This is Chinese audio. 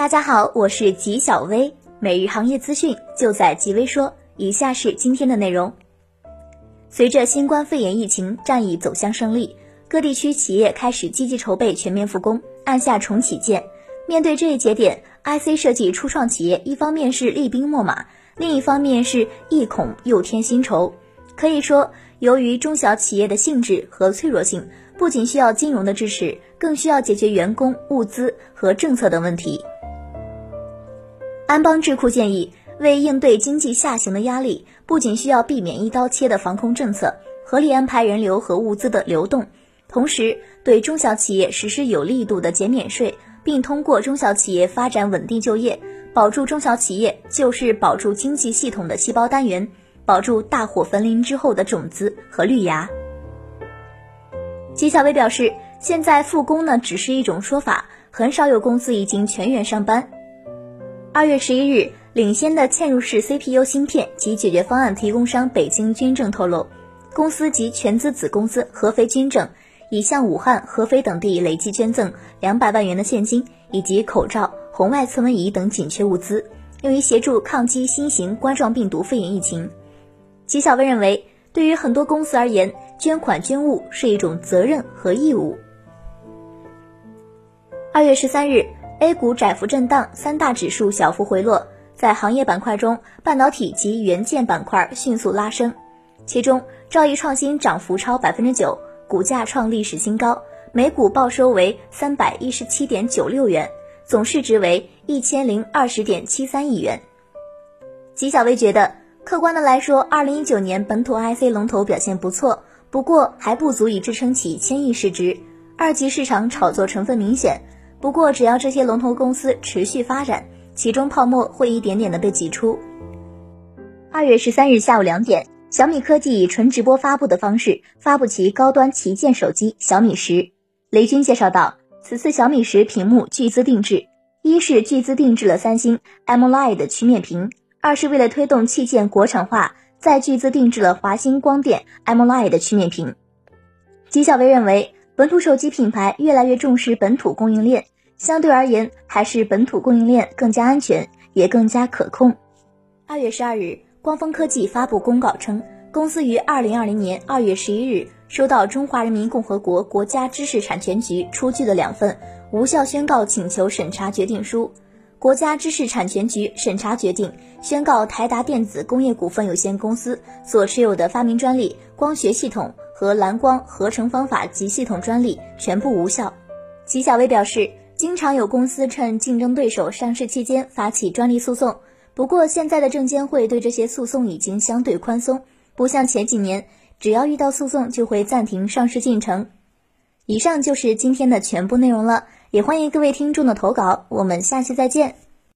大家好，我是吉小薇，每日行业资讯就在吉微说。以下是今天的内容。随着新冠肺炎疫情战役走向胜利，各地区企业开始积极筹备全面复工，按下重启键。面对这一节点，IC 设计初创企业一方面是厉兵秣马，另一方面是一恐又添新愁。可以说，由于中小企业的性质和脆弱性，不仅需要金融的支持，更需要解决员工、物资和政策等问题。安邦智库建议，为应对经济下行的压力，不仅需要避免一刀切的防控政策，合理安排人流和物资的流动，同时对中小企业实施有力度的减免税。并通过中小企业发展稳定就业，保住中小企业就是保住经济系统的细胞单元，保住大火焚林之后的种子和绿芽。纪晓薇表示，现在复工呢只是一种说法，很少有公司已经全员上班。二月十一日，领先的嵌入式 CPU 芯片及解决方案提供商北京军政透露，公司及全资子公司合肥军政。已向武汉、合肥等地累计捐赠两百万元的现金，以及口罩、红外测温仪等紧缺物资，用于协助抗击新型冠状病毒肺炎疫情。纪晓薇认为，对于很多公司而言，捐款捐物是一种责任和义务。二月十三日，A 股窄幅震荡，三大指数小幅回落。在行业板块中，半导体及元件板块迅速拉升，其中兆易创新涨幅超百分之九。股价创历史新高，每股报收为三百一十七点九六元，总市值为一千零二十点七三亿元。纪晓薇觉得，客观的来说，二零一九年本土 IC 龙头表现不错，不过还不足以支撑起千亿市值，二级市场炒作成分明显。不过，只要这些龙头公司持续发展，其中泡沫会一点点的被挤出。二月十三日下午两点。小米科技以纯直播发布的方式发布其高端旗舰手机小米十。雷军介绍道，此次小米十屏幕巨资定制，一是巨资定制了三星 AMOLED 曲面屏，二是为了推动器件国产化，再巨资定制了华星光电 AMOLED 曲面屏。金晓薇认为，本土手机品牌越来越重视本土供应链，相对而言，还是本土供应链更加安全，也更加可控。二月十二日。光峰科技发布公告称，公司于二零二零年二月十一日收到中华人民共和国国家知识产权局出具的两份无效宣告请求审查决定书。国家知识产权局审查决定宣告台达电子工业股份有限公司所持有的发明专利光学系统和蓝光合成方法及系统专利全部无效。齐晓薇表示，经常有公司趁竞争对手上市期间发起专利诉讼。不过，现在的证监会对这些诉讼已经相对宽松，不像前几年，只要遇到诉讼就会暂停上市进程。以上就是今天的全部内容了，也欢迎各位听众的投稿，我们下期再见。